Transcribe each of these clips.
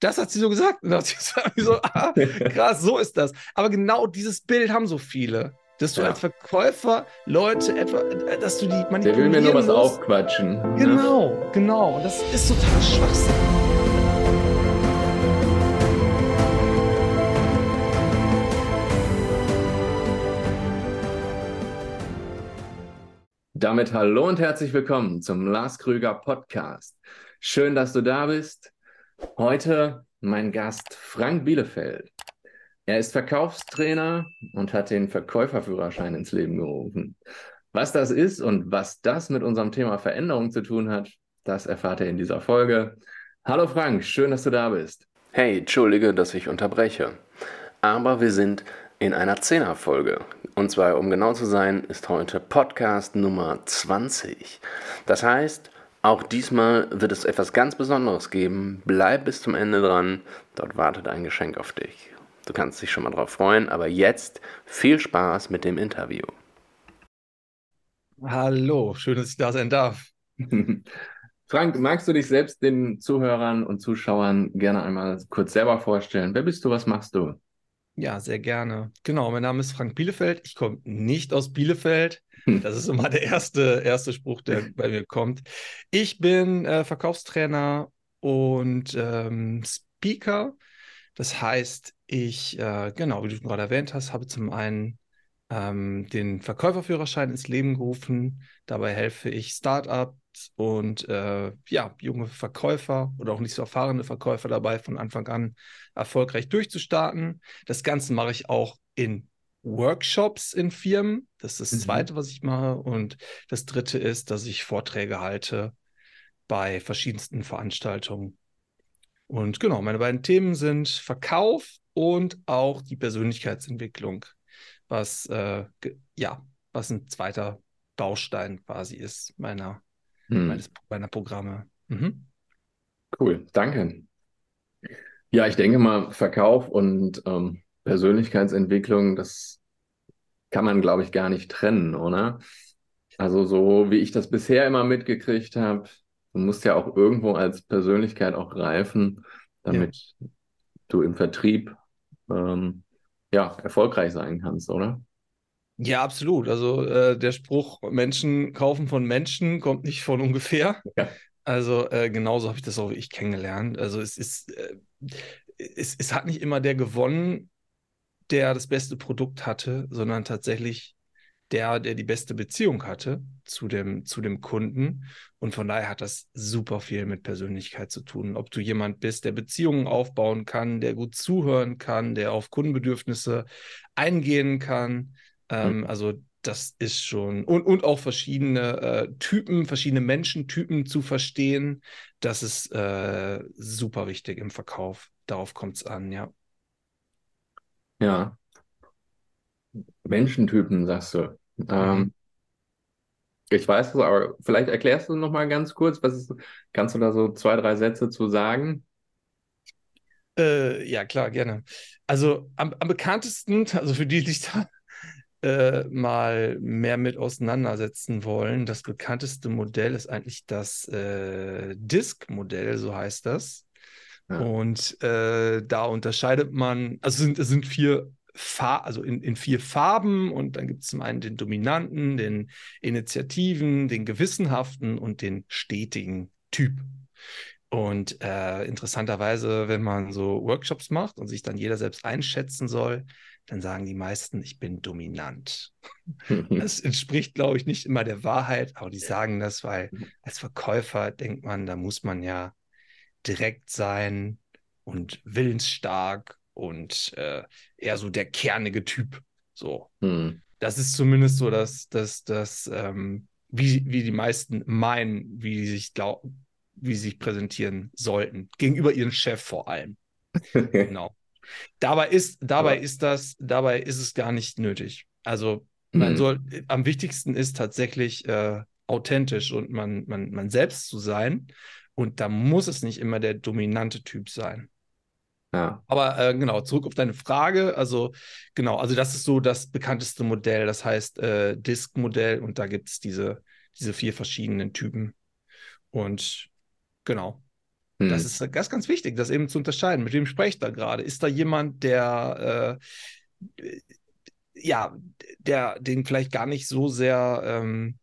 das hat sie so gesagt. Und da ich so, ah, krass, so ist das. Aber genau dieses Bild haben so viele. Dass du ja. als Verkäufer Leute etwa, dass du die manipulieren Der will mir nur was musst. aufquatschen. Genau, ne? genau. Und das ist total Schwachsinn. Damit hallo und herzlich willkommen zum Lars Krüger Podcast. Schön, dass du da bist. Heute mein Gast Frank Bielefeld. Er ist Verkaufstrainer und hat den Verkäuferführerschein ins Leben gerufen. Was das ist und was das mit unserem Thema Veränderung zu tun hat, das erfahrt ihr in dieser Folge. Hallo Frank, schön, dass du da bist. Hey, entschuldige, dass ich unterbreche. Aber wir sind in einer Zehnerfolge. Und zwar, um genau zu sein, ist heute Podcast Nummer 20. Das heißt, auch diesmal wird es etwas ganz Besonderes geben. Bleib bis zum Ende dran. Dort wartet ein Geschenk auf dich. Du kannst dich schon mal drauf freuen, aber jetzt viel Spaß mit dem Interview. Hallo, schön, dass ich da sein darf. Frank, magst du dich selbst den Zuhörern und Zuschauern gerne einmal kurz selber vorstellen? Wer bist du, was machst du? Ja, sehr gerne. Genau, mein Name ist Frank Bielefeld. Ich komme nicht aus Bielefeld. Hm. Das ist immer der erste, erste Spruch, der bei mir kommt. Ich bin äh, Verkaufstrainer und ähm, Speaker. Das heißt, ich, äh, genau, wie du gerade erwähnt hast, habe zum einen ähm, den Verkäuferführerschein ins Leben gerufen. Dabei helfe ich Startups und äh, ja, junge Verkäufer oder auch nicht so erfahrene Verkäufer dabei, von Anfang an erfolgreich durchzustarten. Das Ganze mache ich auch in Workshops in Firmen. Das ist das mhm. Zweite, was ich mache. Und das Dritte ist, dass ich Vorträge halte bei verschiedensten Veranstaltungen. Und genau, meine beiden Themen sind Verkauf und auch die Persönlichkeitsentwicklung, was äh, ja, was ein zweiter Baustein quasi ist meiner, hm. meines, meiner Programme. Mhm. Cool, danke. Ja, ich denke mal, Verkauf und ähm, Persönlichkeitsentwicklung, das kann man, glaube ich, gar nicht trennen, oder? Also so wie ich das bisher immer mitgekriegt habe, du musst ja auch irgendwo als Persönlichkeit auch reifen, damit ja. du im Vertrieb ähm, ja erfolgreich sein kannst, oder? Ja, absolut. Also äh, der Spruch, Menschen kaufen von Menschen, kommt nicht von ungefähr. Ja. Also äh, genauso habe ich das auch ich kennengelernt. Also es ist, äh, es, es hat nicht immer der gewonnen, der das beste Produkt hatte, sondern tatsächlich der, der die beste Beziehung hatte zu dem, zu dem Kunden. Und von daher hat das super viel mit Persönlichkeit zu tun. Ob du jemand bist, der Beziehungen aufbauen kann, der gut zuhören kann, der auf Kundenbedürfnisse eingehen kann. Ähm, mhm. Also das ist schon, und, und auch verschiedene äh, Typen, verschiedene Menschentypen zu verstehen, das ist äh, super wichtig im Verkauf. Darauf kommt es an, ja. Ja. Menschentypen, sagst du. Ähm, mhm. ich weiß es, aber vielleicht erklärst du noch mal ganz kurz, was ist, kannst du da so zwei, drei Sätze zu sagen? Äh, ja, klar, gerne. Also am, am bekanntesten, also für die, die sich da äh, mal mehr mit auseinandersetzen wollen, das bekannteste Modell ist eigentlich das äh, Disk-Modell, so heißt das. Ja. Und äh, da unterscheidet man, also sind, es sind vier Far also in, in vier Farben und dann gibt es zum einen den dominanten, den Initiativen, den gewissenhaften und den stetigen Typ. Und äh, interessanterweise, wenn man so Workshops macht und sich dann jeder selbst einschätzen soll, dann sagen die meisten, ich bin dominant. das entspricht, glaube ich, nicht immer der Wahrheit, aber die sagen das, weil als Verkäufer denkt man, da muss man ja direkt sein und willensstark und äh, eher so der kernige Typ. So. Hm. Das ist zumindest so, dass, dass, dass ähm, wie, wie die meisten meinen, wie sie sich glauben, wie sie sich präsentieren sollten. Gegenüber ihrem Chef vor allem. genau. Dabei ist, dabei Aber ist das, dabei ist es gar nicht nötig. Also man hm. soll, am wichtigsten ist tatsächlich äh, authentisch und man, man, man selbst zu sein und da muss es nicht immer der dominante Typ sein. Ja. Aber äh, genau, zurück auf deine Frage. Also, genau, also das ist so das bekannteste Modell, das heißt äh, Disk-Modell und da gibt es diese, diese vier verschiedenen Typen. Und genau. Hm. Das ist ganz, ganz wichtig, das eben zu unterscheiden. Mit wem spreche ich da gerade? Ist da jemand, der äh, ja, der den vielleicht gar nicht so sehr ähm,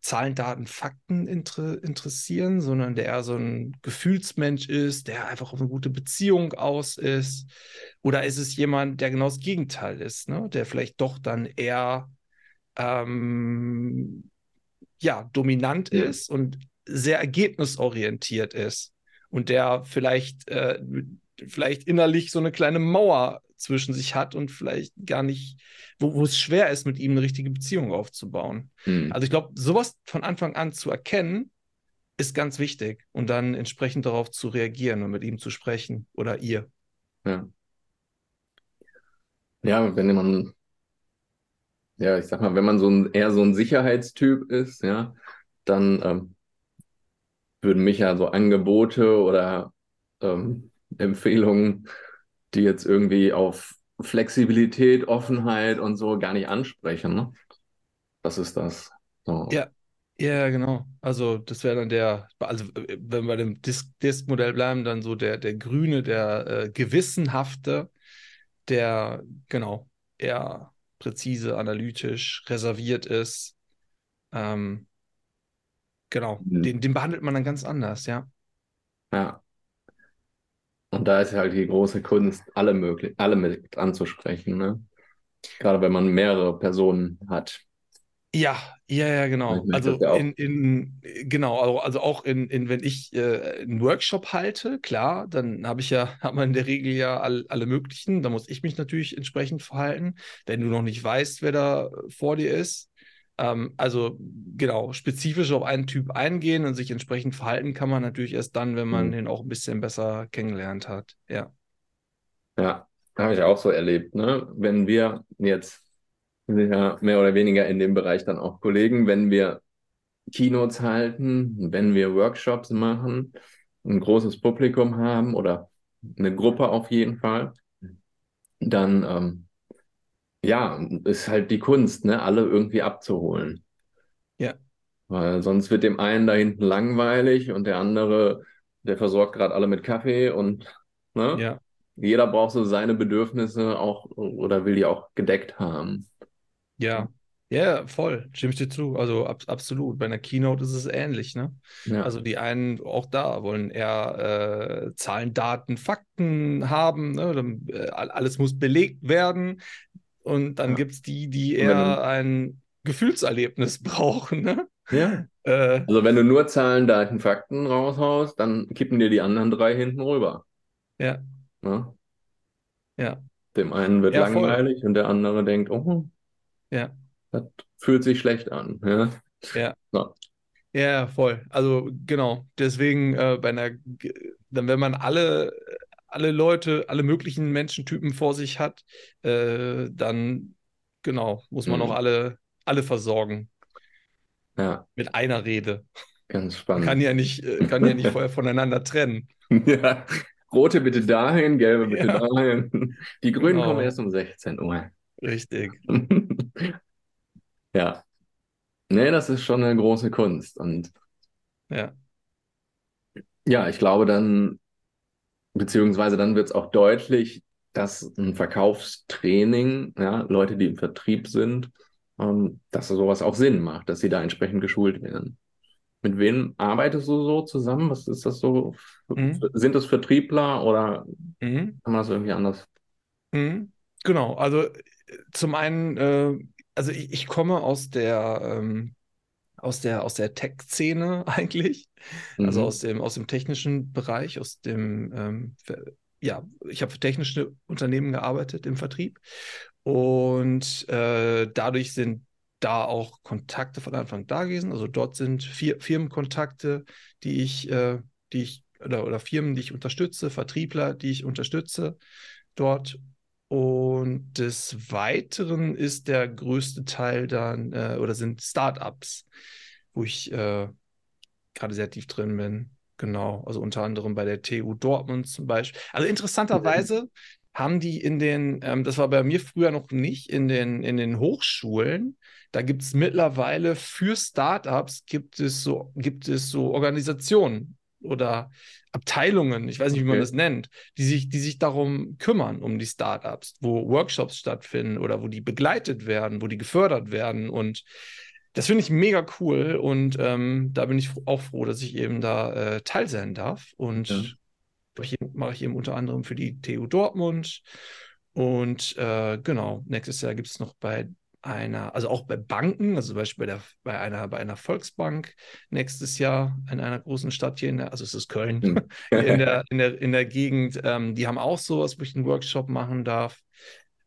Zahlen, Daten, Fakten inter interessieren, sondern der eher so ein Gefühlsmensch ist, der einfach auf eine gute Beziehung aus ist? Oder ist es jemand, der genau das Gegenteil ist, ne? der vielleicht doch dann eher ähm, ja, dominant ja. ist und sehr ergebnisorientiert ist und der vielleicht, äh, vielleicht innerlich so eine kleine Mauer zwischen sich hat und vielleicht gar nicht, wo, wo es schwer ist, mit ihm eine richtige Beziehung aufzubauen. Mhm. Also ich glaube, sowas von Anfang an zu erkennen, ist ganz wichtig und dann entsprechend darauf zu reagieren und mit ihm zu sprechen oder ihr. Ja. Ja, wenn man, ja, ich sag mal, wenn man so ein, eher so ein Sicherheitstyp ist, ja, dann ähm, würden mich ja so Angebote oder ähm, Empfehlungen die jetzt irgendwie auf Flexibilität, Offenheit und so gar nicht ansprechen. Ne? Was ist das? So. Ja, ja, genau. Also das wäre dann der, also wenn wir bei dem Disk-Modell bleiben, dann so der, der grüne, der äh, gewissenhafte, der genau eher präzise, analytisch, reserviert ist. Ähm, genau, mhm. den, den behandelt man dann ganz anders, ja. Ja. Und da ist halt die große Kunst, alle möglich, alle mit anzusprechen, ne? Gerade wenn man mehrere Personen hat. Ja, ja, ja, genau. Also in, in, genau, also, also auch in, in, wenn ich äh, einen Workshop halte, klar, dann habe ich ja, hat man in der Regel ja all, alle möglichen. Da muss ich mich natürlich entsprechend verhalten. Wenn du noch nicht weißt, wer da vor dir ist, ähm, also genau, spezifisch auf einen Typ eingehen und sich entsprechend verhalten kann man natürlich erst dann, wenn man mhm. den auch ein bisschen besser kennengelernt hat. Ja. Ja, habe ich auch so erlebt. Ne? Wenn wir jetzt ja, mehr oder weniger in dem Bereich dann auch Kollegen, wenn wir Keynotes halten, wenn wir Workshops machen, ein großes Publikum haben oder eine Gruppe auf jeden Fall, dann ähm, ja, ist halt die Kunst, ne, alle irgendwie abzuholen. Ja. Weil sonst wird dem einen da hinten langweilig und der andere, der versorgt gerade alle mit Kaffee und ne? Ja. Jeder braucht so seine Bedürfnisse auch oder will die auch gedeckt haben. Ja, ja, voll. Stimme ich dir zu. Also ab, absolut. Bei einer Keynote ist es ähnlich, ne? Ja. Also die einen auch da wollen eher äh, Zahlen, Daten, Fakten haben. Ne? Äh, alles muss belegt werden. Und dann ja. gibt es die, die eher ein Gefühlserlebnis brauchen. Ne? Ja. Äh, also wenn du nur Zahlen, Daten, Fakten raushaust, dann kippen dir die anderen drei hinten rüber. Ja. Ja. ja. Dem einen wird ja, langweilig voll. und der andere denkt, oh, ja. das fühlt sich schlecht an. Ja. Ja. So. Ja, voll. Also genau. Deswegen äh, bei einer, dann wenn man alle alle Leute, alle möglichen Menschentypen vor sich hat, äh, dann genau, muss man mhm. auch alle, alle versorgen. Ja. Mit einer Rede. Ganz spannend. Kann ja nicht, äh, kann ja nicht vorher voneinander trennen. Ja. Rote bitte dahin, gelbe bitte ja. dahin. Die Grünen genau. kommen erst um 16 Uhr. Richtig. ja. Nee, das ist schon eine große Kunst. Und ja. Ja, ich glaube, dann Beziehungsweise dann wird es auch deutlich, dass ein Verkaufstraining, ja, Leute, die im Vertrieb sind, ähm, dass sowas auch Sinn macht, dass sie da entsprechend geschult werden. Mit wem arbeitest du so zusammen? Was ist das so? Mhm. Sind das Vertriebler oder mhm. kann man das irgendwie anders? Mhm. Genau, also zum einen, äh, also ich, ich, komme aus der ähm, aus der, aus der Tech-Szene eigentlich, also mhm. also aus dem, aus dem technischen Bereich, aus dem, ähm, ja, ich habe für technische Unternehmen gearbeitet im Vertrieb und äh, dadurch sind da auch Kontakte von Anfang da gewesen. Also dort sind vier Firmenkontakte, die ich, äh, die ich oder, oder Firmen, die ich unterstütze, Vertriebler, die ich unterstütze dort und des Weiteren ist der größte Teil dann, äh, oder sind Startups, wo ich äh, gerade sehr tief drin bin. Genau, also unter anderem bei der TU Dortmund zum Beispiel. Also interessanterweise haben die in den, ähm, das war bei mir früher noch nicht, in den, in den Hochschulen, da gibt es mittlerweile für Startups gibt es so, gibt es so Organisationen, oder Abteilungen, ich weiß nicht, wie man Okay. das nennt, die sich, die sich darum kümmern, um die Startups, wo Workshops stattfinden oder wo die begleitet werden, wo die gefördert werden. Und das finde ich mega cool. Und ähm, da bin ich auch froh, dass ich eben da äh, Teil sein darf. Und Ja. mache ich, mache ich eben unter anderem für die TU Dortmund. Und äh, genau, nächstes Jahr gibt es noch bei einer, also auch bei Banken, also zum Beispiel bei, der, bei, einer, bei einer Volksbank nächstes Jahr in einer großen Stadt hier in der, also es ist Köln, Hm. in der, in der, in der Gegend, ähm, die haben auch sowas, wo ich einen Workshop machen darf.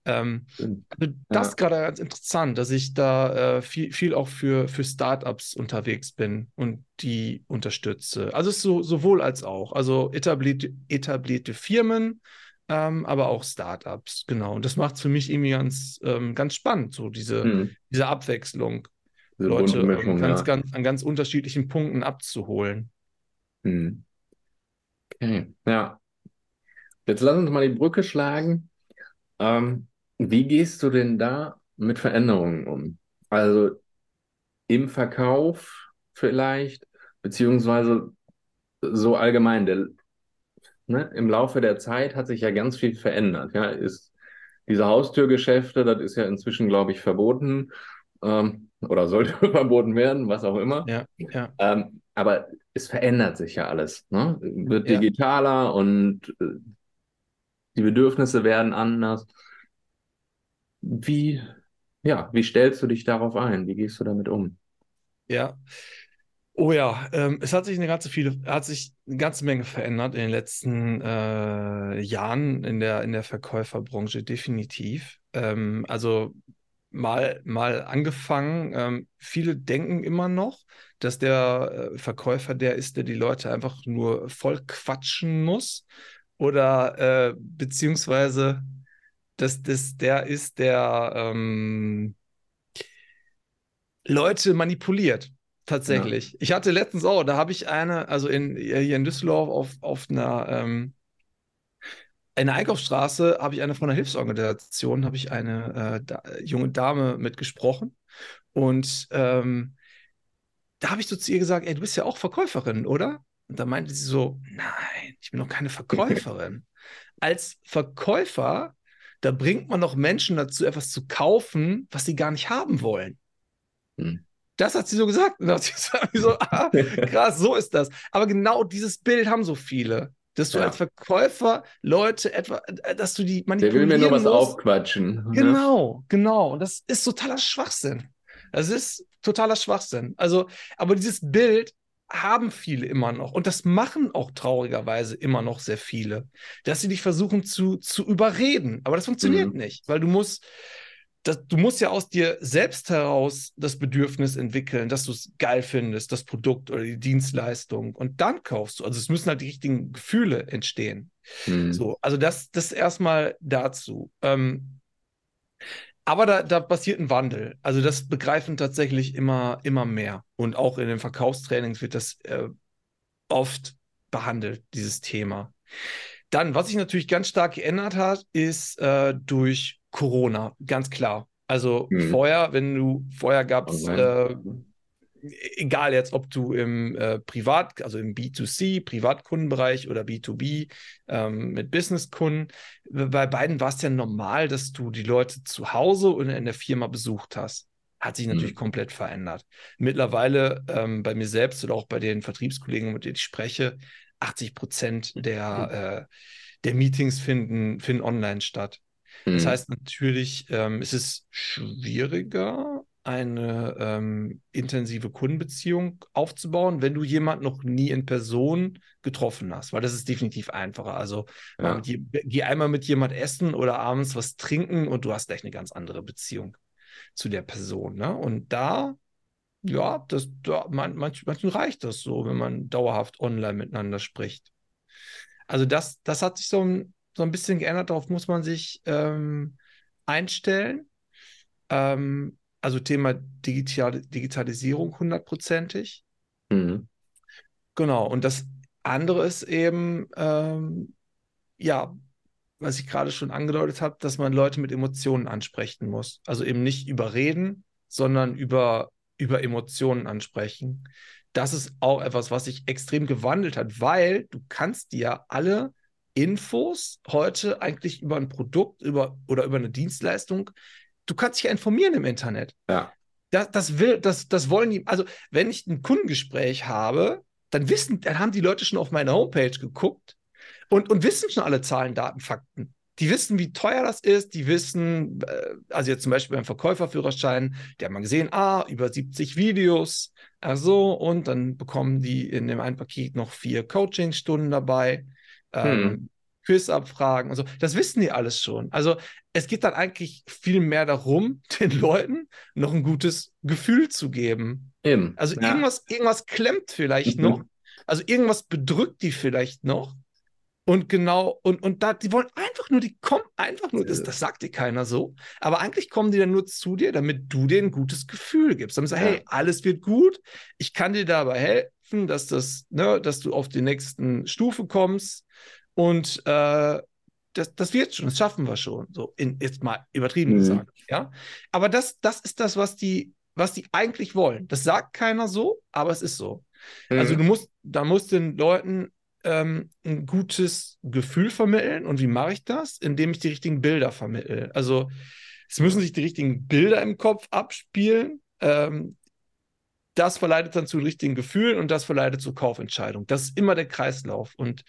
Ähm, also das Ja. ist gerade ganz interessant, dass ich da äh, viel, viel auch für, für Startups unterwegs bin und die unterstütze. Also so, sowohl als auch. Also etablierte, etablierte Firmen, ähm, aber auch Startups, genau. Und das macht es für mich irgendwie ganz, ähm, ganz spannend, so diese, Hm. diese Abwechslung, Diese Leute ähm, ganz, ja. ganz, an ganz unterschiedlichen Punkten abzuholen. Hm. Okay, ja. Jetzt lass uns mal die Brücke schlagen. Ähm, wie gehst du denn da mit Veränderungen um? Also im Verkauf vielleicht, beziehungsweise so allgemein. Der, ne, im Laufe der Zeit hat sich ja ganz viel verändert. Ja, ist diese Haustürgeschäfte, das ist ja inzwischen, glaube ich, verboten ähm, oder sollte verboten werden, was auch immer. Ja, ja. Ähm, aber es verändert sich ja alles, ne? Wird Ja. digitaler und äh, die Bedürfnisse werden anders. Wie, ja, wie stellst du dich darauf ein? Wie gehst du damit um? Ja. Oh ja, ähm, es hat sich eine ganze viele, hat sich eine ganze Menge verändert in den letzten äh, Jahren in der, in der Verkäuferbranche, definitiv. Ähm, also mal, mal angefangen, ähm, viele denken immer noch, dass der äh, Verkäufer der ist, der die Leute einfach nur voll quatschen muss oder äh, beziehungsweise dass das der ist, der ähm, Leute manipuliert. Tatsächlich. Ich hatte letztens auch, da habe ich eine, also in, hier in Düsseldorf auf, auf einer, ähm, in der Einkaufsstraße habe ich eine von der Hilfsorganisation, habe ich eine äh, da, junge Dame mitgesprochen. Und ähm, da habe ich so zu ihr gesagt, ey, du bist ja auch Verkäuferin, oder? Und da meinte sie so, nein, ich bin doch keine Verkäuferin. Als Verkäufer, da bringt man doch Menschen dazu, etwas zu kaufen, was sie gar nicht haben wollen. Hm. Das hat sie so gesagt. Und da dachte ich so, ah, krass, so ist das. Aber genau dieses Bild haben so viele. Dass du Ja. als Verkäufer Leute etwa, äh, dass du die Der will manipulieren mir nur was musst. aufquatschen. ne? Genau, genau. Und das ist totaler Schwachsinn. Das ist totaler Schwachsinn. Also, aber dieses Bild haben viele immer noch. Und das machen auch traurigerweise immer noch sehr viele, dass sie dich versuchen zu, zu überreden. Aber das funktioniert Mhm. nicht, weil du musst, das, du musst ja aus dir selbst heraus das Bedürfnis entwickeln, dass du es geil findest, das Produkt oder die Dienstleistung. Und dann kaufst du. Also es müssen halt die richtigen Gefühle entstehen. Hm. So, also das, das erstmal dazu. Ähm, aber da, da passiert ein Wandel. Also das begreifen tatsächlich immer, immer mehr. Und auch in den Verkaufstrainings wird das äh, oft behandelt, dieses Thema. Dann, was sich natürlich ganz stark geändert hat, ist äh, durch Corona, ganz klar. Also Mhm. vorher, wenn du, vorher gab es, äh, egal jetzt, ob du im äh, Privat, also im B2C, Privatkundenbereich oder B2B ähm, mit Businesskunden, bei beiden war es ja normal, dass du die Leute zu Hause oder in der Firma besucht hast. Hat sich natürlich Mhm. komplett verändert. Mittlerweile ähm, bei mir selbst oder auch bei den Vertriebskollegen, mit denen ich spreche, 80 Prozent der, äh, der Meetings finden, finden online statt. Das Hm. heißt natürlich, ähm, es ist schwieriger, eine ähm, intensive Kundenbeziehung aufzubauen, wenn du jemanden noch nie in Person getroffen hast, weil das ist definitiv einfacher. Also Ja. je, geh einmal mit jemand essen oder abends was trinken und du hast gleich eine ganz andere Beziehung zu der Person. Ne? Und da, ja, das, da, man, manch, manchen reicht das so, wenn man dauerhaft online miteinander spricht. Also das, das hat sich so ein, so ein bisschen geändert, darauf muss man sich ähm, einstellen. Ähm, also Thema Digital Digitalisierung hundertprozentig. Hm. Genau. Und das andere ist eben, ähm, ja, was ich gerade schon angedeutet habe, dass man Leute mit Emotionen ansprechen muss. Also eben nicht überreden, sondern über, über Emotionen ansprechen. das ist auch etwas, was sich extrem gewandelt hat, weil du kannst dir alle Infos heute eigentlich über ein Produkt über, oder über eine Dienstleistung, du kannst dich ja informieren im Internet. Ja. Das, das will, das, das wollen die, also wenn ich ein Kundengespräch habe, dann wissen, dann haben die Leute schon auf meine Homepage geguckt und, und wissen schon alle Zahlen, Daten, Fakten. Die wissen, wie teuer das ist, die wissen, äh, also jetzt zum Beispiel beim Verkäuferführerschein, die haben mal gesehen, ah, über 70 Videos, also, und dann bekommen die in dem einen Paket noch vier Coachingstunden dabei, ähm, hm. Quizabfragen und so. Das wissen die alles schon. Also es geht dann eigentlich viel mehr darum, den Leuten noch ein gutes Gefühl zu geben. Eben. Also ja. irgendwas, irgendwas klemmt vielleicht mhm. noch. Also irgendwas bedrückt die vielleicht noch. Und genau, und, und da, die wollen einfach nur, die kommen einfach nur, das, das sagt dir keiner so, aber eigentlich kommen die dann nur zu dir, damit du denen ein gutes Gefühl gibst. Damit sagst, ja. hey, alles wird gut, ich kann dir dabei helfen, dass das, ne, dass du auf die nächsten Stufe kommst und äh, das, das wird schon, das schaffen wir schon, so in, jetzt mal übertrieben mhm. gesagt, ja. Aber das, das ist das, was die, was die eigentlich wollen. Das sagt keiner so, aber es ist so. Also mhm. Also du musst, da musst den Leuten ähm, ein gutes Gefühl vermitteln. Und wie mache ich das? Indem ich die richtigen Bilder vermittle. Also es müssen sich die richtigen Bilder im Kopf abspielen. Ähm, das verleitet dann zu richtigen Gefühlen und das verleitet zur Kaufentscheidung. Das ist immer der Kreislauf. Und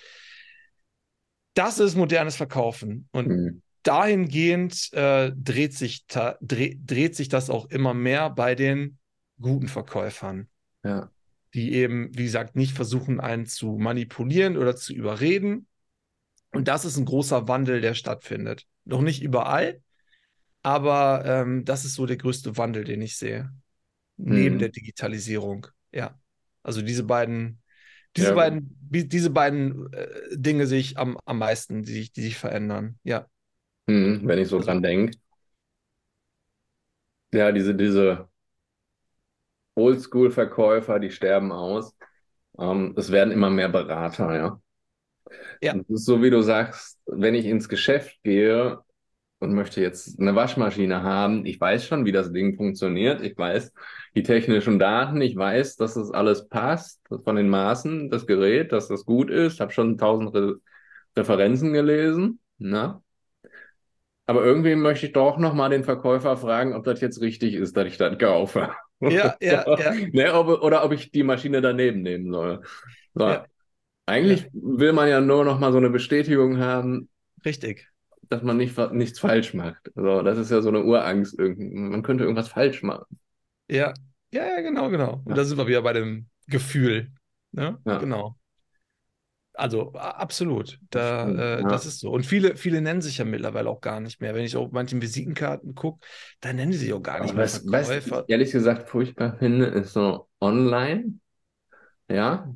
das ist modernes Verkaufen. Und mhm. dahingehend äh, dreht, sich dreh, dreht sich das auch immer mehr bei den guten Verkäufern. Ja die eben, wie gesagt, nicht versuchen, einen zu manipulieren oder zu überreden. Und das ist ein großer Wandel, der stattfindet. Noch nicht überall, aber ähm, das ist so der größte Wandel, den ich sehe. Neben hm. der Digitalisierung. Ja. Also diese beiden, diese ja. beiden, diese beiden äh, Dinge sehe ich am, am meisten, die sich, die sich verändern. Ja. Hm, wenn ich so also, dran denke. Ja, diese, diese Oldschool-Verkäufer, die sterben aus. Ähm, es werden immer mehr Berater, ja. Ja. Das ist so, wie du sagst, wenn ich ins Geschäft gehe und möchte jetzt eine Waschmaschine haben, ich weiß schon, wie das Ding funktioniert. Ich weiß die technischen Daten, ich weiß, dass das alles passt von den Maßen, das Gerät, dass das gut ist. Habe schon tausend Re Referenzen gelesen. Na? Aber irgendwie möchte ich doch nochmal den Verkäufer fragen, ob das jetzt richtig ist, dass ich das kaufe. Ja, ja, ja. Ne, ob, oder ob ich die Maschine daneben nehmen soll. So. Ja. Eigentlich ja. will man ja nur noch mal so eine Bestätigung haben. Richtig. Dass man nicht, nichts falsch macht. Also, das ist ja so eine Urangst. Man könnte irgendwas falsch machen. Ja, ja, ja, genau, genau. Und da sind wir wieder bei dem Gefühl. Ne? Ja. Genau. Also absolut, da, äh, ja. das ist so. Und viele, viele nennen sich ja mittlerweile auch gar nicht mehr. Wenn ich auf manchen Visitenkarten gucke, dann nennen sie sich auch gar nicht Aber mehr was, Verkäufer. Was ich ehrlich gesagt furchtbar finde, ist so online. Ja,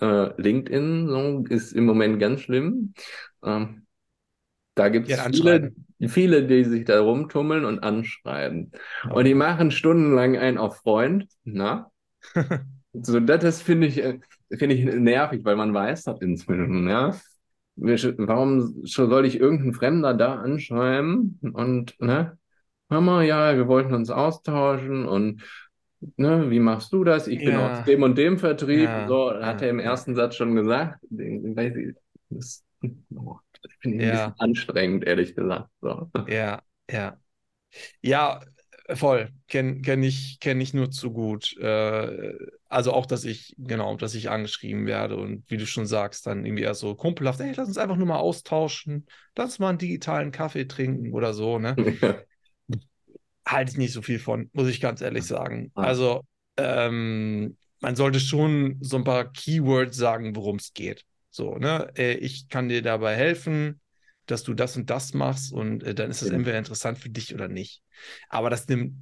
äh, LinkedIn so, ist im Moment ganz schlimm. Ähm, da gibt es ja, viele, viele, die sich da rumtummeln und anschreiben. Oh. Und die machen stundenlang einen auf Freund. Na? So, das, finde ich, äh, finde ich nervig, weil man weiß das inzwischen, ja. Warum soll ich irgendeinen Fremder da anschreiben und, ne? Mama, ja, wir wollten uns austauschen und ne, wie machst du das? Ich bin ja. aus dem und dem Vertrieb. Ja. So, hat er im ersten Satz schon gesagt. Das, oh, das finde ich ja. ein bisschen anstrengend, ehrlich gesagt. So. Ja, ja. Ja, voll. Kenne kenn ich, kenn ich nur zu gut. Äh, also auch, dass ich, genau, dass ich angeschrieben werde und wie du schon sagst, dann irgendwie eher so kumpelhaft, hey, lass uns einfach nur mal austauschen, lass uns mal einen digitalen Kaffee trinken oder so, ne? Ja. Halte ich nicht so viel von, muss ich ganz ehrlich sagen. Also, ähm, man sollte schon so ein paar Keywords sagen, worum es geht. So, ne? Äh, ich kann dir dabei helfen, dass du das und das machst und äh, dann ist es entweder interessant für dich oder nicht. Aber das nimmt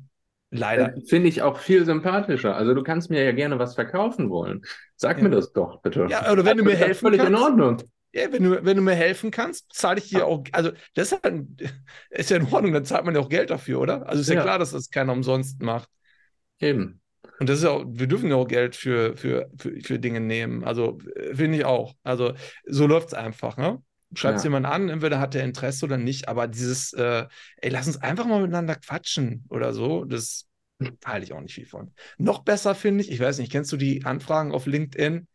Leider. Finde ich auch viel sympathischer. Also du kannst mir ja gerne was verkaufen wollen. Sag ja. mir das doch bitte. Ja, oder wenn du mir helfen völlig kannst. in Ordnung. Ja, wenn du, wenn du mir helfen kannst, zahle ich dir auch, also das ist, halt, ist ja in Ordnung, dann zahlt man ja auch Geld dafür, oder? Also ist ja, ja klar, dass das keiner umsonst macht. Eben. Und das ist ja auch, wir dürfen ja auch Geld für, für, für, für Dinge nehmen. Also finde ich auch. Also so läuft es einfach, ne? Schreibt ja. jemand an, entweder hat er Interesse oder nicht, aber dieses, äh, ey, lass uns einfach mal miteinander quatschen oder so, das halte ich auch nicht viel von. Noch besser finde ich, ich weiß nicht, kennst du die Anfragen auf LinkedIn?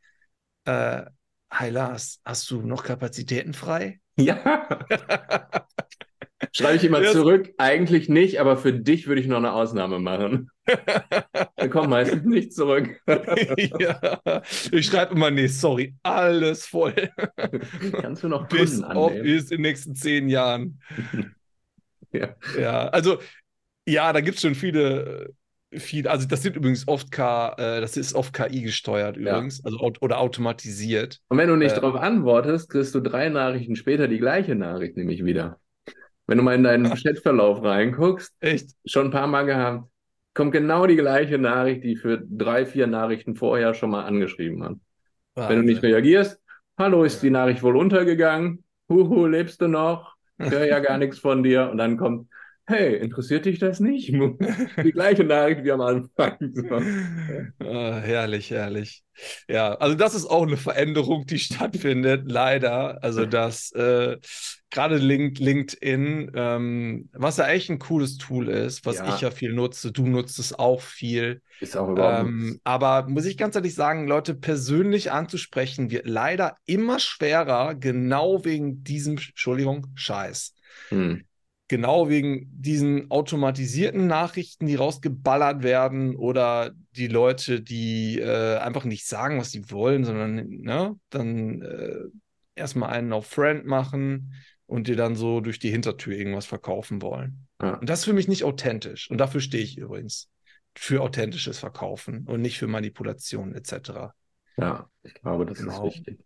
Äh, Hi Lars, hast du noch Kapazitäten frei? Ja. Schreibe ich immer Das- zurück. Eigentlich nicht, aber für dich würde ich noch eine Ausnahme machen. Dann kommt meistens nicht zurück. ja. Ich schreibe immer, nee, sorry, alles voll. Kannst du noch Bis Kunden auf annehmen? ist in den nächsten zehn Jahren. Ja. Ja, also, ja, da gibt es schon viele, äh, viele, also das sind übrigens oft K, äh, das ist oft KI gesteuert Ja. übrigens, also aut- oder automatisiert. Und wenn du nicht Äh. darauf antwortest, kriegst du drei Nachrichten später die gleiche Nachricht nämlich wieder. Wenn du mal in deinen Chatverlauf reinguckst, Echt? schon ein paar Mal gehabt, kommt genau die gleiche Nachricht, die für drei, vier Nachrichten vorher schon mal angeschrieben hat. Wenn du nicht Wahnsinn. reagierst, hallo, ist die Nachricht wohl untergegangen? Huhu, lebst du noch? Ich höre ja gar nichts von dir. Und dann kommt, hey, interessiert dich das nicht? Die gleiche Nachricht wie am Anfang. So. Ah, herrlich, herrlich. Ja, also das ist auch eine Veränderung, die stattfindet, leider. Also dass äh, gerade Link, LinkedIn, ähm, was ja echt ein cooles Tool ist, was Ja. ich ja viel nutze, du nutzt es auch viel. Ist auch überhaupt Ähm, aber muss ich ganz ehrlich sagen, Leute persönlich anzusprechen, wird leider immer schwerer, genau wegen diesem, Entschuldigung, Scheiß. Hm. Genau wegen diesen automatisierten Nachrichten, die rausgeballert werden oder die Leute, die äh, einfach nicht sagen, was sie wollen, sondern ne, dann äh, erstmal einen auf Friend machen und dir dann so durch die Hintertür irgendwas verkaufen wollen. Ja. Und das ist für mich nicht authentisch. Und dafür stehe ich übrigens. Für authentisches Verkaufen und nicht für Manipulation etc. Ja, ich glaube, das Genau. ist wichtig.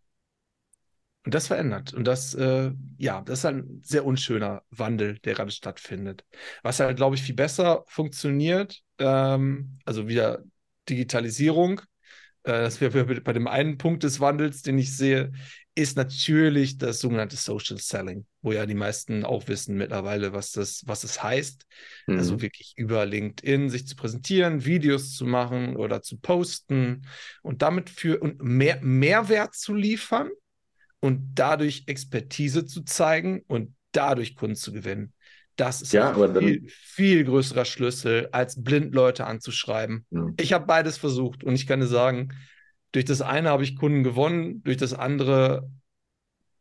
Und das verändert. Und das, äh, ja, das ist ein sehr unschöner Wandel, der gerade stattfindet. Was halt, glaube ich, viel besser funktioniert, ähm, also wieder Digitalisierung. Äh, das wäre bei dem einen Punkt des Wandels, den ich sehe, ist natürlich das sogenannte Social Selling, wo ja die meisten auch wissen mittlerweile, was das, was es heißt. Mhm. Also wirklich über LinkedIn sich zu präsentieren, Videos zu machen oder zu posten und damit für und mehr Mehrwert zu liefern und dadurch Expertise zu zeigen und dadurch Kunden zu gewinnen. Das ist Ja, ein viel, viel größerer Schlüssel, als blind Leute anzuschreiben. Ja. Ich habe beides versucht und ich kann dir sagen, durch das eine habe ich Kunden gewonnen, durch das andere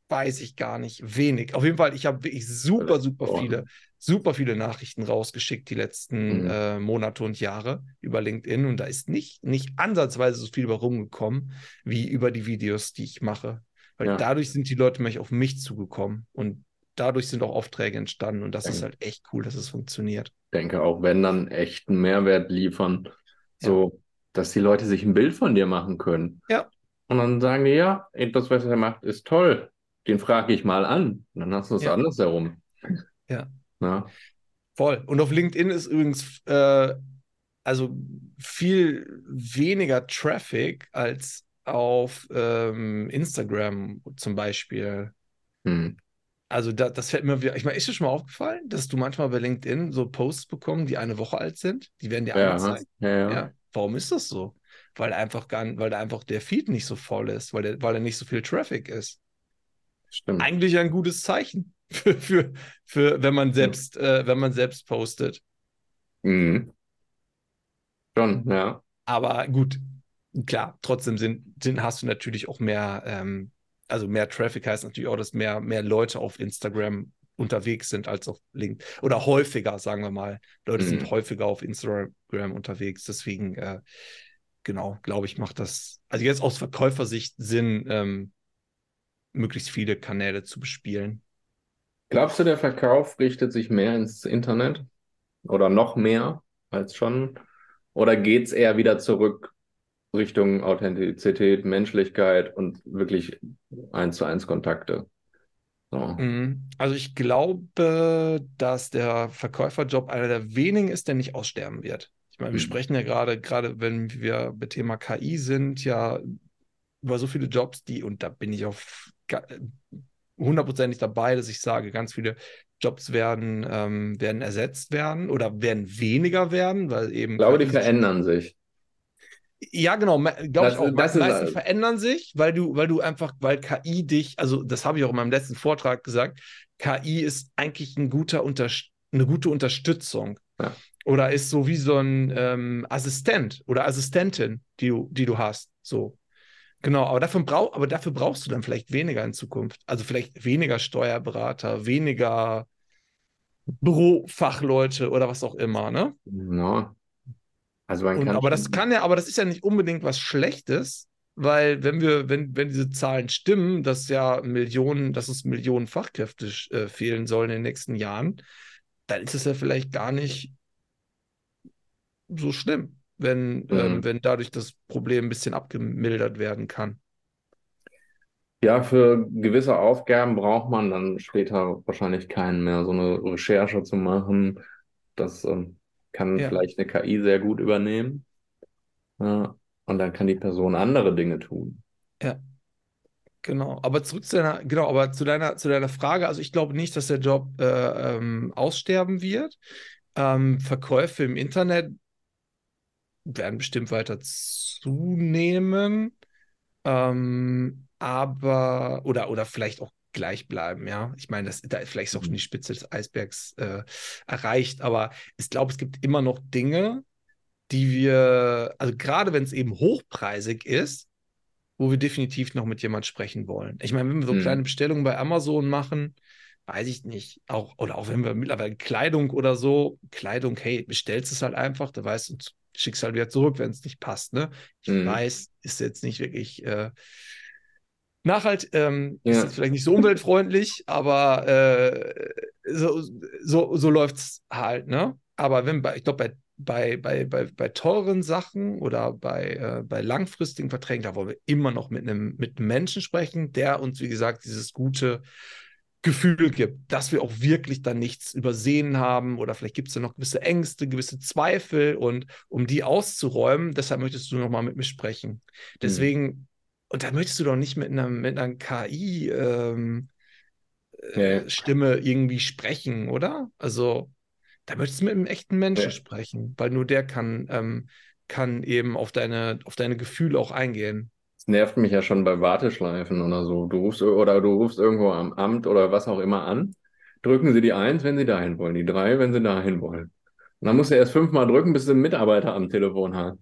weiß ich gar nicht, wenig. Auf jeden Fall, ich habe wirklich super, super viele, super viele Nachrichten rausgeschickt die letzten Mhm. äh, Monate und Jahre über LinkedIn und da ist nicht, nicht ansatzweise so viel bei rumgekommen wie über die Videos, die ich mache. Weil Ja. dadurch sind die Leute mich auf mich zugekommen und dadurch sind auch Aufträge entstanden und das ist Ja. halt echt cool, dass es funktioniert. denke auch, wenn dann echten Mehrwert liefern, so, dass die Leute sich ein Bild von dir machen können. Ja. Und dann sagen die, ja, das, was er macht, ist toll. Den frage ich mal an. Und dann hast du es Ja. andersherum. Ja. Ja. Voll. Und auf LinkedIn ist übrigens äh, also viel weniger Traffic als auf ähm, Instagram zum Beispiel. Hm. Also da, das fällt mir wieder. Ich meine, ist dir schon mal aufgefallen, dass du manchmal bei LinkedIn so Posts bekommst, die eine Woche alt sind? Die werden dir Ja, angezeigt. ja, ja. Ja. Warum ist das so? Weil einfach gar, weil da einfach der Feed nicht so voll ist, weil der, weil da nicht so viel Traffic ist. Stimmt. Eigentlich ein gutes Zeichen für, für, für wenn man selbst, äh, wenn man selbst postet. Mhm. Schon, ja. Aber gut, klar, trotzdem sind, sind, hast du natürlich auch mehr, ähm, also mehr Traffic heißt natürlich auch, dass mehr, mehr Leute auf Instagram unterwegs sind als auf LinkedIn. Oder häufiger, sagen wir mal. Leute Mhm. sind häufiger auf Instagram unterwegs. Deswegen, äh, genau, glaube ich, macht das, also jetzt aus Verkäufersicht Sinn, ähm, möglichst viele Kanäle zu bespielen. Glaubst du, der Verkauf richtet sich mehr ins Internet? Oder noch mehr als schon? Oder geht es eher wieder zurück Richtung Authentizität, Menschlichkeit und wirklich eins zu eins Kontakte? So. Mhm. Also ich glaube, dass der Verkäuferjob einer der wenigen ist, der nicht aussterben wird. Ich meine, wir Mhm. sprechen ja gerade, gerade wenn wir bei Thema KI sind, ja über so viele Jobs, die, und da bin ich auf hundertprozentig dabei, dass ich sage, ganz viele Jobs werden, ähm, werden ersetzt werden oder werden weniger werden, weil eben Ich glaube, die verändern sich. Ja, genau, glaube ich auch. das Die ist- meisten verändern sich, weil du, weil du einfach, weil KI dich, also das habe ich auch in meinem letzten Vortrag gesagt, KI ist eigentlich ein guter Unterst eine gute Unterstützung. Ja. Oder ist so wie so ein ähm, Assistent oder Assistentin, die du, die du hast. So. Genau, aber dafür, brauch, aber dafür brauchst du dann vielleicht weniger in Zukunft. Also vielleicht weniger Steuerberater, weniger Bürofachleute oder was auch immer, ne? Ja. Also man Und, kann aber das kann ja, aber das ist ja nicht unbedingt was Schlechtes, weil wenn wir, wenn, wenn diese Zahlen stimmen, dass ja Millionen, dass es Millionen Fachkräfte äh, fehlen sollen in den nächsten Jahren, dann ist es ja vielleicht gar nicht so schlimm, wenn, ähm, Mhm. wenn dadurch das Problem ein bisschen abgemildert werden kann. Ja, für gewisse Aufgaben braucht man dann später wahrscheinlich keinen mehr, so eine Recherche zu machen. Das ähm, kann Ja. vielleicht eine KI sehr gut übernehmen. Ja, und dann kann die Person andere Dinge tun. Ja, genau. Aber zurück zu deiner, genau, aber zu deiner, zu deiner Frage, also ich glaube nicht, dass der Job äh, ähm, aussterben wird. Ähm, Verkäufe im Internet werden bestimmt weiter zunehmen. Ähm, aber, oder, oder vielleicht auch gleich bleiben, ja. Ich meine, das, da vielleicht ist auch schon die Spitze des Eisbergs äh, erreicht, aber ich glaube, es gibt immer noch Dinge, die wir, also gerade wenn es eben hochpreisig ist, wo wir definitiv noch mit jemand sprechen wollen. Ich meine, wenn wir so Mhm. kleine Bestellungen bei Amazon machen, weiß ich nicht, auch, oder auch wenn wir mittlerweile Kleidung oder so, Kleidung, hey, bestellst es halt einfach, du weißt und schickst halt wieder zurück, wenn es nicht passt, ne? Ich Mhm. weiß, ist jetzt nicht wirklich äh, nachhalt, ähm, ist Ja. jetzt vielleicht nicht so umweltfreundlich, aber äh, so, so, so läuft es halt, ne? Aber wenn bei, ich glaube, bei bei, bei, bei, bei teuren Sachen oder bei, äh, bei langfristigen Verträgen, da wollen wir immer noch mit einem, mit einem Menschen sprechen, der uns, wie gesagt, dieses gute Gefühl gibt, dass wir auch wirklich dann nichts übersehen haben oder vielleicht gibt es ja noch gewisse Ängste, gewisse Zweifel und um die auszuräumen, deshalb möchtest du nochmal mit mir sprechen. Deswegen, und da möchtest du doch nicht mit einer, mit einer KI ähm, äh, Ja. Stimme irgendwie sprechen, oder? Also, da möchtest du mit einem echten Menschen Ja. sprechen, weil nur der kann, ähm, kann eben auf deine, auf deine Gefühle auch eingehen. Es nervt mich ja schon bei Warteschleifen oder so. Du rufst oder du rufst irgendwo am Amt oder was auch immer an. Drücken Sie die Eins, wenn Sie dahin wollen, die Drei, wenn Sie dahin wollen. Und dann musst du erst fünfmal drücken, bis du einen Mitarbeiter am Telefon hast.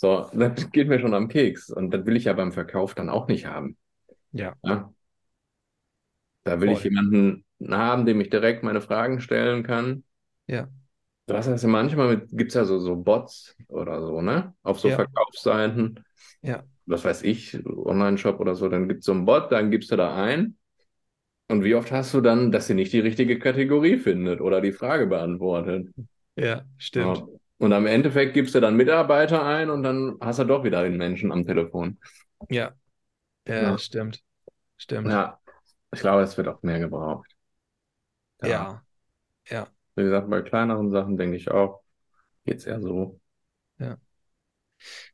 So, das geht mir schon am Keks. Und das will ich ja beim Verkauf dann auch nicht haben. Ja. Ja? Da will ich Voll. jemanden haben, dem ich direkt meine Fragen stellen kann. Ja. Du hast das ja manchmal mit, gibt's ja so, so Bots oder so, ne? Auf so Ja. Verkaufsseiten. Ja. Was weiß ich, Online-Shop oder so, dann gibt's so einen Bot, dann gibst du da ein. Und wie oft hast du dann, dass sie nicht die richtige Kategorie findet oder die Frage beantwortet? Ja, stimmt. Ja. Und am Endeffekt gibst du dann Mitarbeiter ein und dann hast du doch wieder den Menschen am Telefon. Ja. Ja, Ja. stimmt. Stimmt. Ja, ich glaube, es wird auch mehr gebraucht. Ja. Ja. Ja. Wie gesagt, bei kleineren Sachen denke ich auch, geht's eher so.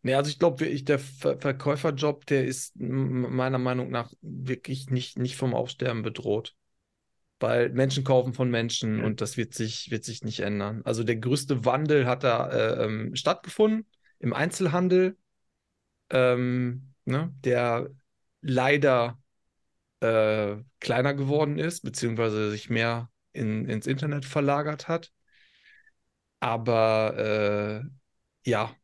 Nee, also ich glaube wirklich, der Ver Verkäuferjob, der ist meiner Meinung nach wirklich nicht, nicht vom Aussterben bedroht. Weil Menschen kaufen von Menschen und das wird sich, wird sich nicht ändern. Also der größte Wandel hat da äh, ähm, stattgefunden im Einzelhandel, ähm, ne, der leider äh, kleiner geworden ist, beziehungsweise sich mehr in, ins Internet verlagert hat. Aber äh, ja,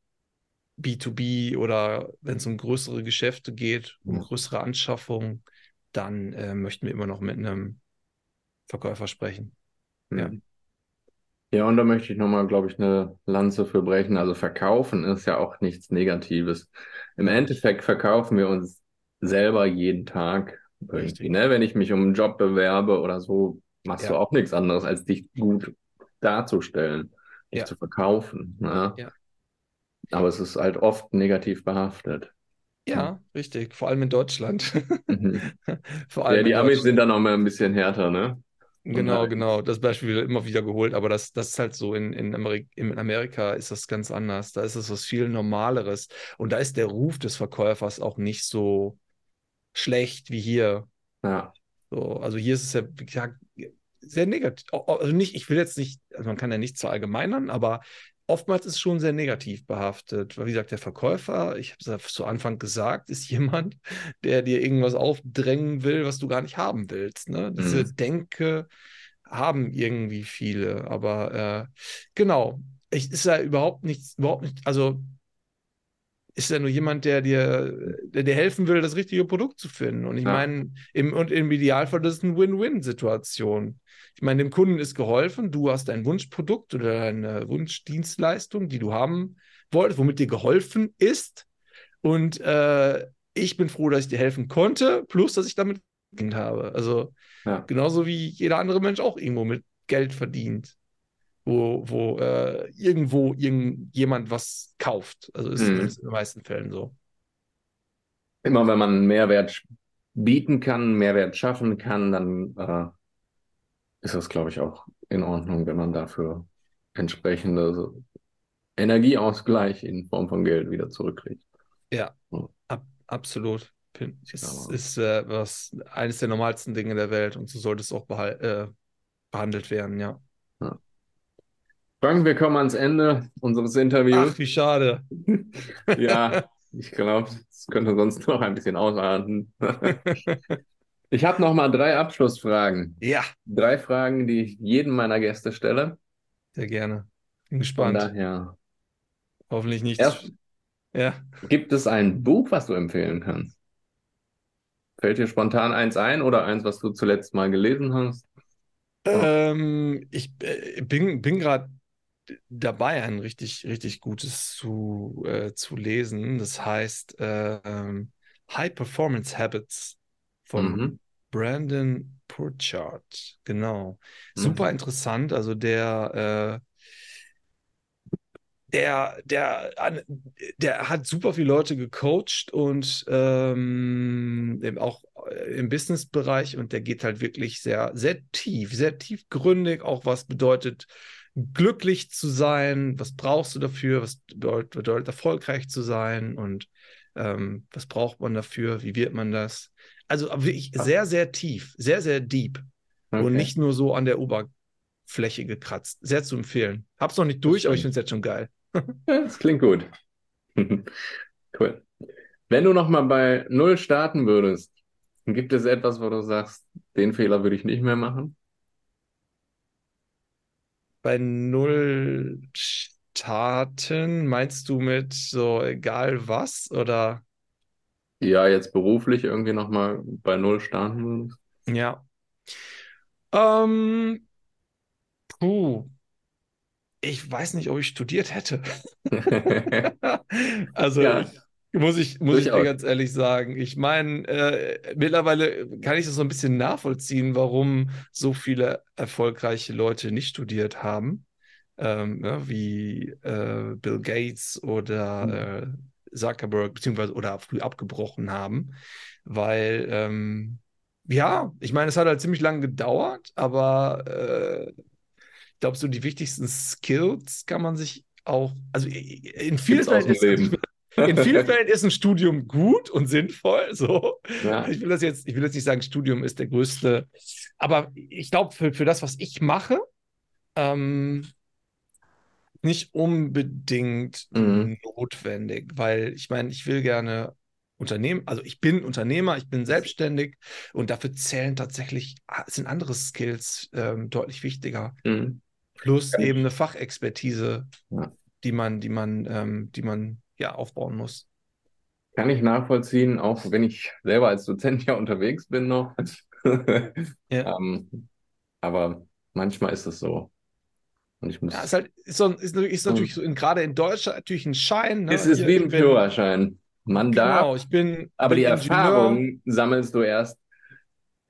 B2B oder wenn es um größere Geschäfte geht, um größere Anschaffungen, dann äh, möchten wir immer noch mit einem Verkäufer sprechen. Ja. Mhm. Ja, und da möchte ich nochmal, glaube ich, eine Lanze für brechen. Also verkaufen ist ja auch nichts Negatives. Im Endeffekt verkaufen wir uns selber jeden Tag Richtig. ne? Wenn ich mich um einen Job bewerbe oder so, machst du Ja. auch nichts anderes, als dich gut darzustellen, dich Ja. zu verkaufen, ne? Ja. Aber es ist halt oft negativ behaftet. Ja, richtig. Vor allem in Deutschland. Mhm. Vor Ja, allem die in Amis sind dann noch mal ein bisschen härter, ne? Genau, genau. Das Beispiel wird immer wieder geholt, aber das, das ist halt so. In, in, Amerik in Amerika ist das ganz anders. Da ist es was viel Normaleres. Und da ist der Ruf des Verkäufers auch nicht so schlecht wie hier. Ja. So, also hier ist es ja, wie gesagt, sehr negativ. Also nicht, ich will jetzt nicht, also man kann ja nicht verallgemeinern, aber oftmals ist es schon sehr negativ behaftet. Weil, wie gesagt, der Verkäufer, ich habe es ja zu Anfang gesagt, ist jemand, der dir irgendwas aufdrängen will, was du gar nicht haben willst. Ne? Diese Mhm. Denke haben irgendwie viele, aber äh, genau, ich, ist ja überhaupt nichts, überhaupt nicht, also ist ja nur jemand, der dir, der dir helfen will, das richtige Produkt zu finden. Und ich Ja. meine, im, und im Idealfall, das ist eine Win-Win-Situation. Ich meine, dem Kunden ist geholfen, du hast ein Wunschprodukt oder eine Wunschdienstleistung, die du haben wolltest, womit dir geholfen ist. Und äh, ich bin froh, dass ich dir helfen konnte, plus dass ich damit verdient habe. Also Ja. genauso wie jeder andere Mensch auch irgendwo mit Geld verdient, wo, wo äh, irgendwo irgendjemand was kauft. Also ist Mhm. in den meisten Fällen so. Immer wenn man Mehrwert bieten kann, Mehrwert schaffen kann, dann äh, ist das, glaube ich, auch in Ordnung, wenn man dafür entsprechende Energieausgleich in Form von Geld wieder zurückkriegt. Ja, ab, absolut. Es glaube- ist äh, was, eines der normalsten Dinge der Welt und so sollte es auch äh, behandelt werden, ja. Frank, wir kommen ans Ende unseres Interviews. Ach, wie schade. Ja, ich glaube, es könnte sonst noch ein bisschen ausarten. Ich habe noch mal drei Abschlussfragen. Ja, Drei Fragen, die ich jedem meiner Gäste stelle. sehr gerne. Bin Von gespannt. daher, Hoffentlich nicht. erst Ja. gibt es ein Buch, was du empfehlen kannst? Fällt dir spontan eins ein oder eins, was du zuletzt mal gelesen hast? Ähm, ich äh, bin, bin gerade dabei, ein richtig, richtig gutes zu, äh, zu lesen. Das heißt äh, High Performance Habits von Mhm. Brandon Burchard. Genau. Mhm. Super interessant. Also der, äh, der, der, der hat super viele Leute gecoacht und ähm, auch äh, im Businessbereich und der geht halt wirklich sehr, sehr tief, sehr tiefgründig, auch was bedeutet glücklich zu sein, was brauchst du dafür, was bedeutet, bedeutet erfolgreich zu sein und ähm, was braucht man dafür, wie wird man das? Also wirklich sehr, sehr tief, sehr, sehr deep und Okay. nicht nur so an der Oberfläche gekratzt. Sehr zu empfehlen. Hab's noch nicht durch, aber ich finde es jetzt schon geil. Ja, das klingt gut. Cool. Wenn du noch mal bei Null starten würdest, gibt es etwas, wo du sagst, den Fehler würde ich nicht mehr machen? Bei null starten, meinst du mit so egal was oder? Ja, jetzt beruflich irgendwie noch mal bei Null starten würdest? Ja. Ähm, puh. Ich weiß nicht, ob ich studiert hätte. Also Ja. ich, muss ich, muss ich dir Durchaus. ganz ehrlich sagen. Ich meine, äh, mittlerweile kann ich das so ein bisschen nachvollziehen, warum so viele erfolgreiche Leute nicht studiert haben. Ähm, ja, wie äh, Bill Gates oder äh, Zuckerberg, beziehungsweise oder früh abgebrochen haben. Weil, ähm, ja, ich meine, es hat halt ziemlich lange gedauert, aber äh, ich glaube, so die wichtigsten Skills kann man sich auch, also in vielen Fällen. In vielen Fällen ist ein Studium gut und sinnvoll. So. Ja. Ich will das jetzt, ich will jetzt nicht sagen, Studium ist der größte, aber ich glaube, für, für das, was ich mache, ähm, nicht unbedingt Mhm. notwendig, weil ich meine, ich will gerne Unternehmen, also ich bin Unternehmer, ich bin selbstständig und dafür zählen tatsächlich, ah, sind andere Skills ähm, deutlich wichtiger. Mhm. Plus Ja. eben eine Fachexpertise, Ja. die man, die man, ähm, die man ja aufbauen muss. Kann ich nachvollziehen, auch wenn ich selber als Dozent ja unterwegs bin noch. Ja. Ähm, aber manchmal ist es so. Und ich muss. Ja, ist halt, ist, so, ist, natürlich- ist natürlich so in, gerade in Deutschland natürlich ein Schein. Ne? es ist Hier, wie ein Führerschein. Man darf, Genau, ich bin, aber bin die Ingenieur. Erfahrung sammelst du erst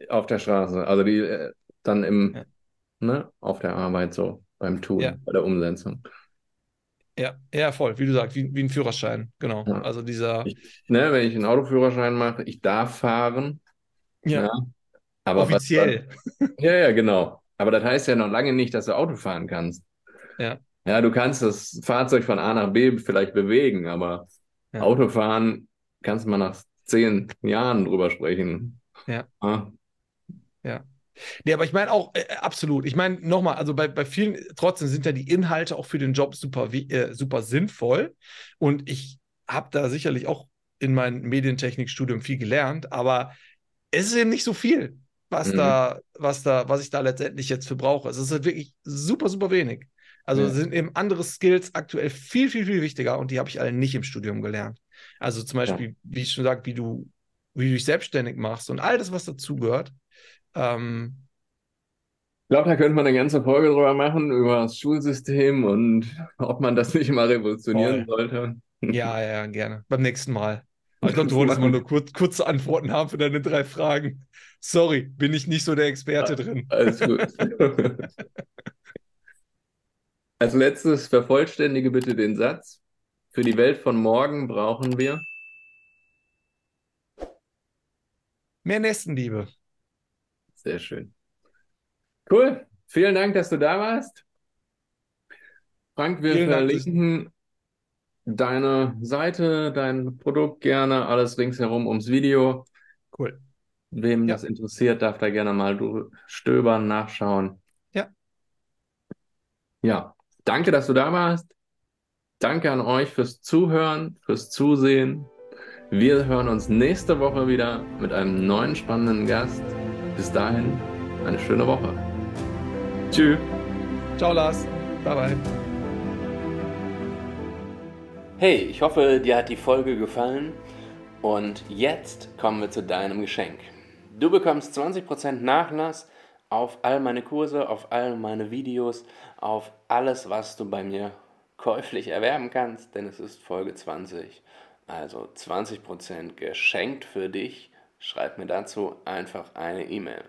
auf der Straße. Also die äh, dann im, Ja. ne, auf der Arbeit so, beim Tun, bei der Umsetzung. Ja, ja, voll, wie du sagst, wie, wie ein Führerschein, genau. Ja. Also dieser, Ich, ne, wenn ich einen Autoführerschein mache, ich darf fahren, ja, ja, aber was offiziell. dann, ja, ja, genau. Aber das heißt ja noch lange nicht, dass du Auto fahren kannst. Ja. Ja, du kannst das Fahrzeug von A nach B vielleicht bewegen, aber Ja. Autofahren kannst du mal nach zehn Jahren drüber sprechen. Ja. Ah, Nee, aber ich meine auch, äh, absolut. Ich meine, nochmal, also bei, bei vielen, trotzdem sind ja die Inhalte auch für den Job super, äh, super sinnvoll. Und ich habe da sicherlich auch in meinem Medientechnikstudium viel gelernt, aber es ist eben nicht so viel. was Mhm. da, was da, was ich da letztendlich jetzt für brauche. Es ist halt wirklich super, super wenig. Also Ja. sind eben andere Skills aktuell viel, viel, viel wichtiger und die habe ich alle nicht im Studium gelernt. Also zum Beispiel, wie ich schon sage, wie du, wie du dich selbstständig machst und all das, was dazugehört. Ähm, Ich glaube, da könnte man eine ganze Folge drüber machen, über das Schulsystem und ob man das nicht mal revolutionieren sollte. ja, ja, gerne. Beim nächsten Mal. Ich glaube, du wolltest mal nur kurz, kurze Antworten haben für deine drei Fragen. Sorry, bin ich nicht so der Experte drin. Alles gut. Als letztes vervollständige bitte den Satz. Für die Welt von morgen brauchen wir. Mehr Nächstenliebe. Sehr schön. Cool. Vielen Dank, dass du da warst. Frank, wir Vielen Dank verlinken deine Seite, dein Produkt gerne, alles ringsherum ums Video. Cool. Wem Ja. das interessiert, darf da gerne mal du- stöbern, nachschauen. Ja. Ja, danke, dass du da warst. Danke an euch fürs Zuhören, fürs Zusehen. Wir hören uns nächste Woche wieder mit einem neuen spannenden Gast. Bis dahin, eine schöne Woche. Tschüss. Ciao, Lars. Bye, bye. Hey, ich hoffe, dir hat die Folge gefallen. Und jetzt kommen wir zu deinem Geschenk. Du bekommst 20% Nachlass auf all meine Kurse, auf all meine Videos, auf alles, was du bei mir käuflich erwerben kannst, denn es ist Folge 20. Also 20% geschenkt für dich. Schreib mir dazu einfach eine E-Mail.